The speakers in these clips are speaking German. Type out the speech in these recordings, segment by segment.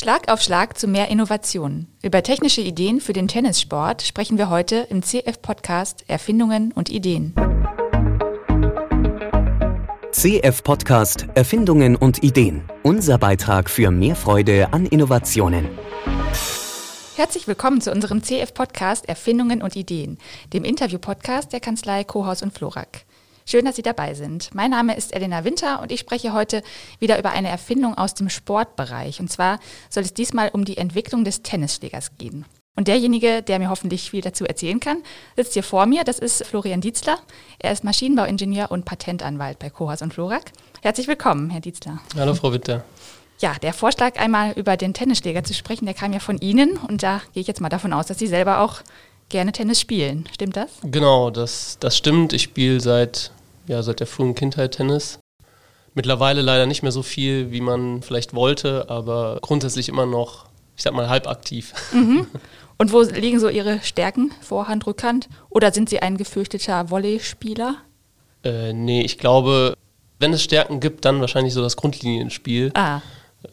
Schlag auf Schlag zu mehr Innovationen. Über technische Ideen für den Tennissport sprechen wir heute im CF-Podcast Erfindungen und Ideen. CF-Podcast Erfindungen und Ideen. Unser Beitrag für mehr Freude an Innovationen. Herzlich willkommen zu unserem CF-Podcast Erfindungen und Ideen, dem Interview-Podcast der Kanzlei Kohaus und Florak. Schön, dass Sie dabei sind. Mein Name ist Elena Winter und ich spreche heute wieder über eine Erfindung aus dem Sportbereich. Und zwar soll es diesmal um die Entwicklung des Tennisschlägers gehen. Und derjenige, der mir hoffentlich viel dazu erzählen kann, sitzt hier vor mir. Das ist Florian Dietzler. Er ist Maschinenbauingenieur und Patentanwalt bei Kohas und Florak. Herzlich willkommen, Herr Dietzler. Hallo, Frau Winter. Ja, der Vorschlag, einmal über den Tennisschläger zu sprechen, der kam ja von Ihnen. Und da gehe ich jetzt mal davon aus, dass Sie selber auch gerne Tennis spielen. Stimmt das? Genau, das, das stimmt. Ich spiele seit ja, seit der frühen Kindheit Tennis. Mittlerweile leider nicht mehr so viel, wie man vielleicht wollte, aber grundsätzlich immer noch, ich sag mal, halb aktiv. Mhm. Und wo liegen so Ihre Stärken, Vorhand, Rückhand? Oder sind Sie ein gefürchteter Volleyspieler? Äh, nee, ich glaube, wenn es Stärken gibt, dann wahrscheinlich so das Grundlinienspiel. Ah.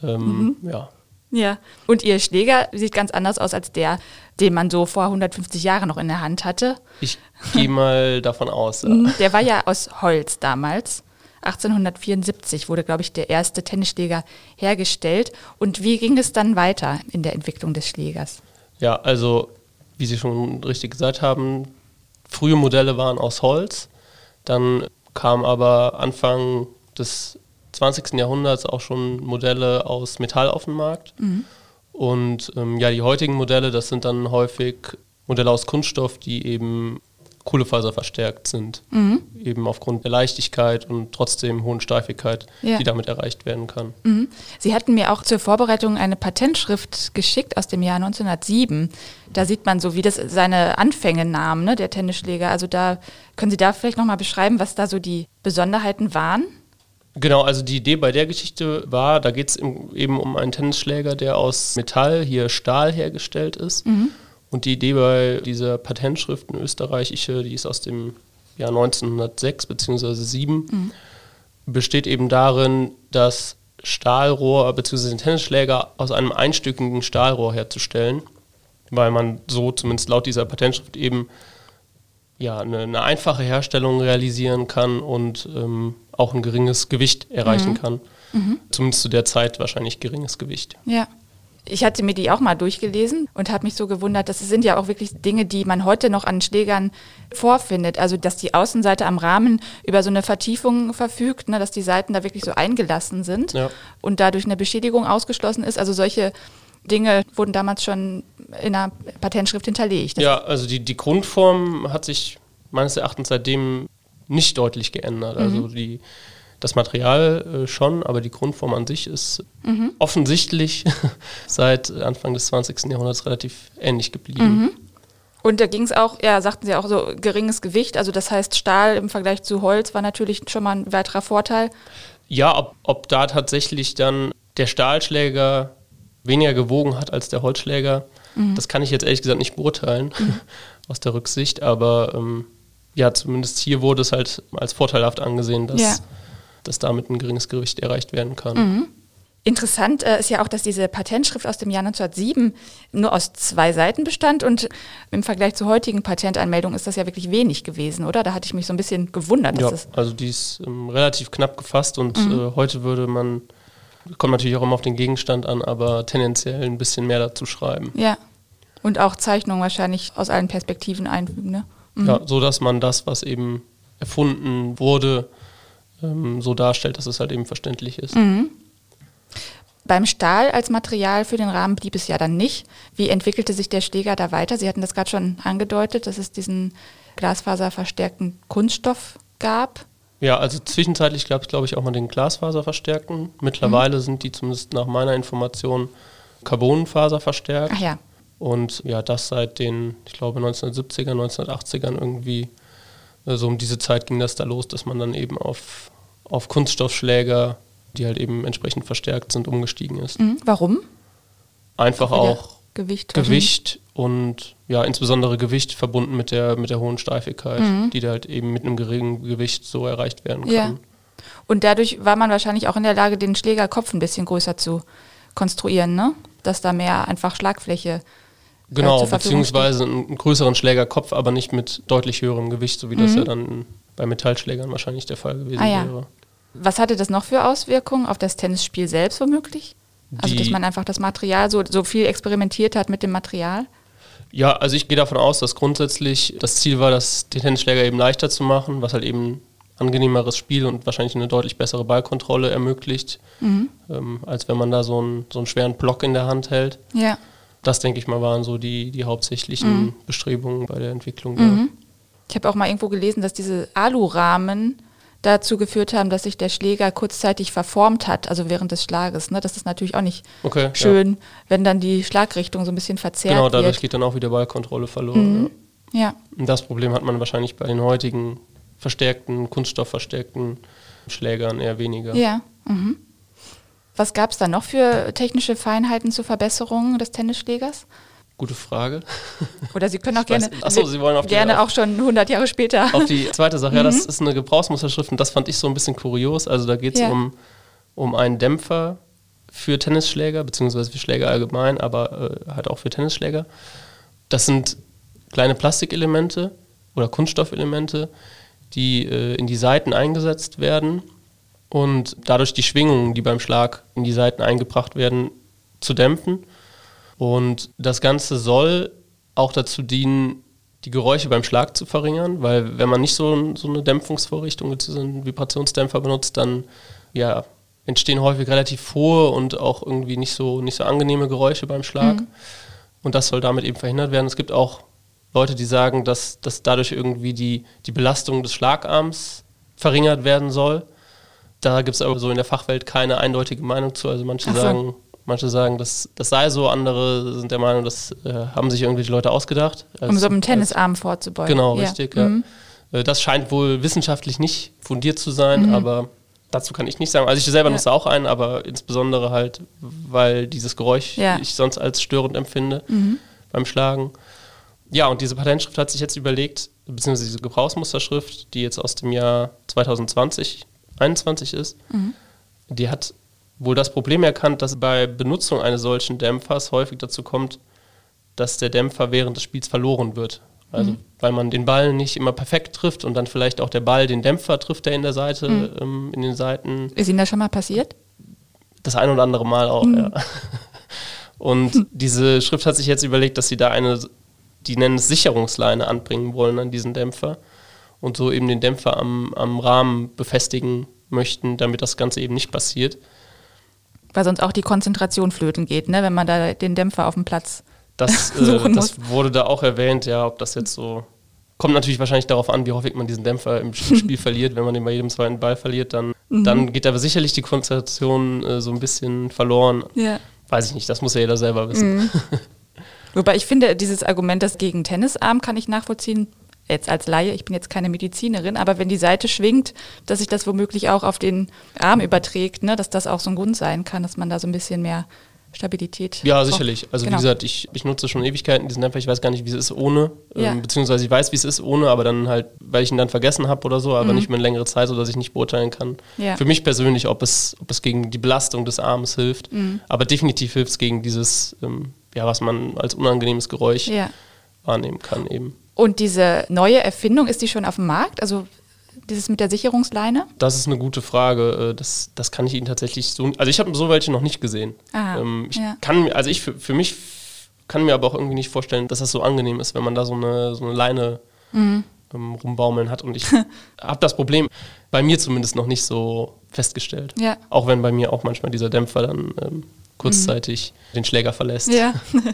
Ähm, mhm. Ja. Ja. Und Ihr Schläger sieht ganz anders aus als der, den man so vor 150 Jahren noch in der Hand hatte. Ich gehe mal davon aus. Ja. Mhm. Der war ja aus Holz damals. 1874 wurde, glaube ich, der erste Tennisschläger hergestellt. Und wie ging es dann weiter in der Entwicklung des Schlägers? Ja, also wie Sie schon richtig gesagt haben, frühe Modelle waren aus Holz. Dann kamen aber Anfang des 20. Jahrhunderts auch schon Modelle aus Metall auf den Markt. Mhm. Und ähm, ja, die heutigen Modelle, das sind dann häufig Modelle aus Kunststoff, die eben Kohlefaser verstärkt sind. Mhm. Eben aufgrund der Leichtigkeit und trotzdem hohen Steifigkeit, ja. die damit erreicht werden kann. Mhm. Sie hatten mir auch zur Vorbereitung eine Patentschrift geschickt aus dem Jahr 1907. Da sieht man so, wie das seine Anfänge nahm, ne, der Tennisschläger. Also da können Sie da vielleicht nochmal beschreiben, was da so die Besonderheiten waren? Genau, also die Idee bei der Geschichte war, da geht es eben um einen Tennisschläger, der aus Metall, hier Stahl hergestellt ist. Mhm. Und die Idee bei dieser Patentschrift in österreichische, die ist aus dem Jahr 1906 bzw. 7, mhm. besteht eben darin, das Stahlrohr bzw. den Tennisschläger aus einem einstöckigen Stahlrohr herzustellen, weil man so zumindest laut dieser Patentschrift eben ja, eine, eine einfache Herstellung realisieren kann und ähm, auch ein geringes Gewicht erreichen mhm. kann. Mhm. Zumindest zu der Zeit wahrscheinlich geringes Gewicht. Ja. Ich hatte mir die auch mal durchgelesen und habe mich so gewundert, das sind ja auch wirklich Dinge, die man heute noch an Schlägern vorfindet. Also, dass die Außenseite am Rahmen über so eine Vertiefung verfügt, ne, dass die Seiten da wirklich so eingelassen sind ja. und dadurch eine Beschädigung ausgeschlossen ist. Also, solche Dinge wurden damals schon in einer Patentschrift hinterlegt. Ja, also die, die Grundform hat sich meines Erachtens seitdem nicht deutlich geändert. Also mhm. die, das Material äh, schon, aber die Grundform an sich ist mhm. offensichtlich seit Anfang des 20. Jahrhunderts relativ ähnlich geblieben. Mhm. Und da ging es auch, ja, sagten Sie auch so geringes Gewicht, also das heißt Stahl im Vergleich zu Holz war natürlich schon mal ein weiterer Vorteil. Ja, ob, ob da tatsächlich dann der Stahlschläger weniger gewogen hat als der Holzschläger, mhm. das kann ich jetzt ehrlich gesagt nicht beurteilen mhm. aus der Rücksicht, aber ähm, ja, zumindest hier wurde es halt als vorteilhaft angesehen, dass, ja. dass damit ein geringes Gewicht erreicht werden kann. Mhm. Interessant äh, ist ja auch, dass diese Patentschrift aus dem Jahr 1907 nur aus zwei Seiten bestand und im Vergleich zur heutigen Patentanmeldung ist das ja wirklich wenig gewesen, oder? Da hatte ich mich so ein bisschen gewundert. ja, also die ist ähm, relativ knapp gefasst und mhm. äh, heute würde man, kommt natürlich auch immer auf den Gegenstand an, aber tendenziell ein bisschen mehr dazu schreiben. Ja. Und auch Zeichnungen wahrscheinlich aus allen Perspektiven einfügen, ne? Mhm. Ja, so dass man das, was eben erfunden wurde, ähm, so darstellt, dass es halt eben verständlich ist. Mhm. Beim Stahl als Material für den Rahmen blieb es ja dann nicht. Wie entwickelte sich der Schläger da weiter? Sie hatten das gerade schon angedeutet, dass es diesen glasfaserverstärkten Kunststoff gab. Ja, also zwischenzeitlich gab es, glaube ich, auch mal den glasfaserverstärkten. Mittlerweile mhm. sind die zumindest nach meiner Information Carbonfaser verstärkt. Ach ja. Und ja, das seit den, ich glaube, 1970er, 1980ern irgendwie, äh, so um diese Zeit ging das da los, dass man dann eben auf, auf Kunststoffschläger, die halt eben entsprechend verstärkt sind, umgestiegen ist. Mhm. Warum? Einfach auch Gewicht, Gewicht und ja, insbesondere Gewicht verbunden mit der, mit der hohen Steifigkeit, mhm. die da halt eben mit einem geringen Gewicht so erreicht werden kann. Ja. Und dadurch war man wahrscheinlich auch in der Lage, den Schlägerkopf ein bisschen größer zu konstruieren, ne? dass da mehr einfach Schlagfläche Genau, zur Verfügung beziehungsweise einen größeren Schlägerkopf, aber nicht mit deutlich höherem Gewicht, so wie das Mhm. ja dann bei Metallschlägern wahrscheinlich der Fall gewesen Ah ja. wäre. Was hatte das noch für Auswirkungen auf das Tennisspiel selbst womöglich? Also, dass man einfach das Material so, so viel experimentiert hat mit dem Material? Ja, also ich gehe davon aus, dass grundsätzlich das Ziel war, das, den Tennisschläger eben leichter zu machen, was halt eben angenehmeres Spiel und wahrscheinlich eine deutlich bessere Ballkontrolle ermöglicht, Mhm. ähm, als wenn man da so einen, so einen schweren Block in der Hand hält. Ja. Das, denke ich mal, waren so die, die hauptsächlichen Bestrebungen bei der Entwicklung. Mhm. Ich habe auch mal irgendwo gelesen, dass diese Alurahmen dazu geführt haben, dass sich der Schläger kurzzeitig verformt hat, also während des Schlages. Ne? Das ist natürlich auch nicht Okay, ja. schön, wenn dann die Schlagrichtung so ein bisschen verzerrt Genau, dadurch wird. Mhm. geht dann auch wieder Ballkontrolle verloren. Ja. Ja. Und das Problem hat man wahrscheinlich bei den heutigen verstärkten, kunststoffverstärkten Schlägern eher weniger. Ja. Mhm. Was gab es da noch für technische Feinheiten zur Verbesserung des Tennisschlägers? Gute Frage. Oder Sie können auch weiß- gerne, ach so, Sie wollen auf die- gerne auf- auch schon 100 Jahre später. Auf die zweite Sache, ja, Mhm. das ist eine Gebrauchsmusterschrift und das fand ich so ein bisschen kurios. Also da geht es Ja. um, um einen Dämpfer für Tennisschläger, beziehungsweise für Schläger allgemein, aber äh, halt auch für Tennisschläger. Das sind kleine Plastikelemente oder Kunststoffelemente, die äh, in die Seiten eingesetzt werden und dadurch die Schwingungen, die beim Schlag in die Seiten eingebracht werden, zu dämpfen. Und das Ganze soll auch dazu dienen, die Geräusche beim Schlag zu verringern, weil wenn man nicht so, so eine Dämpfungsvorrichtung, so einen Vibrationsdämpfer benutzt, dann ja, entstehen häufig relativ hohe und auch irgendwie nicht so, nicht so angenehme Geräusche beim Schlag. Und das soll damit eben verhindert werden. Es gibt auch Leute, die sagen, dass, dass dadurch irgendwie die, die Belastung des Schlagarms verringert werden soll. Da gibt es aber so in der Fachwelt keine eindeutige Meinung zu. Also manche so. sagen, manche sagen, das, das sei so, andere sind der Meinung, das äh, haben sich irgendwelche Leute ausgedacht. um Als- so einem als- Tennisarm vorzubeugen. Genau, Ja. richtig, ja. Mhm. Äh, Das scheint wohl wissenschaftlich nicht fundiert zu sein, aber dazu kann ich nicht sagen. Also ich selber Ja. nutze auch einen, aber insbesondere halt, weil dieses Geräusch Ja. ich sonst als störend empfinde beim Schlagen. Ja, und diese Patentschrift hat sich jetzt überlegt, beziehungsweise diese Gebrauchsmusterschrift, die jetzt aus dem Jahr 2020, 21 ist, die hat wohl das Problem erkannt, dass bei Benutzung eines solchen Dämpfers häufig dazu kommt, dass der Dämpfer während des Spiels verloren wird. Also weil man den Ball nicht immer perfekt trifft und dann vielleicht auch der Ball den Dämpfer trifft, der in der Seite, ähm, in den Seiten Ist Ihnen das schon mal passiert? das ein oder andere Mal auch, ja. Und diese Schrift hat sich jetzt überlegt, dass sie da eine, die nennen es Sicherungsleine anbringen wollen an diesen Dämpfer und so eben den Dämpfer am, am Rahmen befestigen möchten, damit das Ganze eben nicht passiert. Weil sonst auch die Konzentration flöten geht, ne? wenn man da den Dämpfer auf dem Platz. Das, äh, Suchen das wurde da auch erwähnt, ja, ob das jetzt so. Kommt natürlich wahrscheinlich darauf an, wie häufig man diesen Dämpfer im Spiel verliert. Wenn man den bei jedem zweiten Ball verliert, dann, Mhm. dann geht aber sicherlich die Konzentration äh, so ein bisschen verloren. Ja. Weiß ich nicht, das muss ja jeder selber wissen. Mhm. Wobei ich finde, dieses Argument, das gegen Tennisarm kann ich nachvollziehen. Jetzt als Laie, ich bin jetzt keine Medizinerin, aber wenn die Seite schwingt, dass sich das womöglich auch auf den Arm überträgt, ne? dass das auch so ein Grund sein kann, dass man da so ein bisschen mehr Stabilität. Ja, sicherlich. Also Genau. wie gesagt, ich, ich nutze schon Ewigkeiten diesen Dämpfer. Ich weiß gar nicht, wie es ist ohne. Ja. Ähm, beziehungsweise ich weiß, wie es ist ohne, aber dann halt, weil ich ihn dann vergessen habe oder so, aber nicht mehr eine längere Zeit, sodass ich nicht beurteilen kann. Mhm. Ja. Für mich persönlich, ob es, ob es gegen die Belastung des Arms hilft. Mhm. Aber definitiv hilft es gegen dieses, ähm, ja, was man als unangenehmes Geräusch Ja. wahrnehmen kann eben. Und diese neue Erfindung, ist die schon auf dem Markt? Also dieses mit der Sicherungsleine? Das ist eine gute Frage. Äh, Das, das kann ich Ihnen tatsächlich so. Also ich habe so welche noch nicht gesehen. Ah, ähm, ich ja. kann mir, also ich für, für mich kann mir aber auch irgendwie nicht vorstellen, dass das so angenehm ist, wenn man da so eine, so eine Leine Mhm. ähm, rumbaumeln hat. Und ich habe das Problem bei mir zumindest noch nicht so festgestellt. Ja. Auch wenn bei mir auch manchmal dieser Dämpfer dann ähm, kurzzeitig den Schläger verlässt. Mhm. Ja.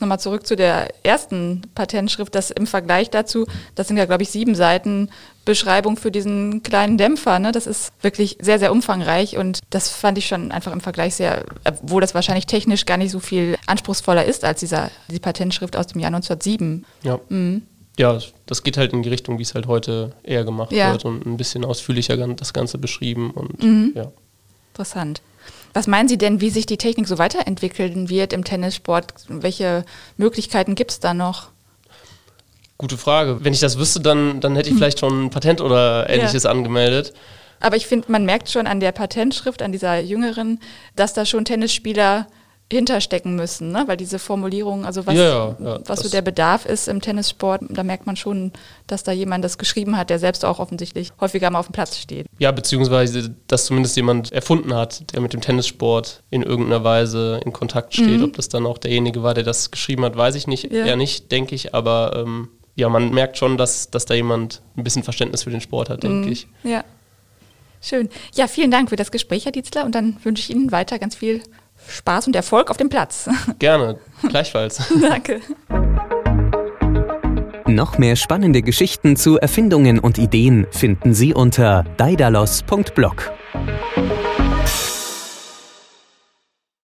Nochmal zurück zu der ersten Patentschrift, das im Vergleich dazu, das sind ja, glaube ich, sieben Seiten Beschreibung für diesen kleinen Dämpfer. Ne? Das ist wirklich sehr, sehr umfangreich und das fand ich schon einfach im Vergleich sehr, obwohl das wahrscheinlich technisch gar nicht so viel anspruchsvoller ist als dieser, die Patentschrift aus dem Jahr 1907. Ja. Mhm. Ja, das geht halt in die Richtung, wie es halt heute eher gemacht Ja. wird und ein bisschen ausführlicher das Ganze beschrieben und Mhm. ja. Interessant. Was meinen Sie denn, wie sich die Technik so weiterentwickeln wird im Tennissport? Welche Möglichkeiten gibt es da noch? Gute Frage. Wenn ich das wüsste, dann, dann hätte ich vielleicht schon ein Patent oder ähnliches angemeldet. Aber ich finde, man merkt schon an der Patentschrift, an dieser jüngeren, dass da schon Tennisspieler hinterstecken müssen, ne? weil diese Formulierung, also was, Ja, ja, was so der Bedarf ist im Tennissport, da merkt man schon, dass da jemand das geschrieben hat, der selbst auch offensichtlich häufiger mal auf dem Platz steht. Ja, beziehungsweise, dass zumindest jemand erfunden hat, der mit dem Tennissport in irgendeiner Weise in Kontakt steht. Ob das dann auch derjenige war, der das geschrieben hat, weiß ich nicht. Ja. Eher nicht, denke ich. Aber ähm, ja, man merkt schon, dass, dass da jemand ein bisschen Verständnis für den Sport hat, denke ich. Ja. Schön. Ja, vielen Dank für das Gespräch, Herr Dietzler, und dann wünsche ich Ihnen weiter ganz viel Spaß und Erfolg auf dem Platz. Gerne, gleichfalls. Danke. Noch mehr spannende Geschichten zu Erfindungen und Ideen finden Sie unter daidalos.blog.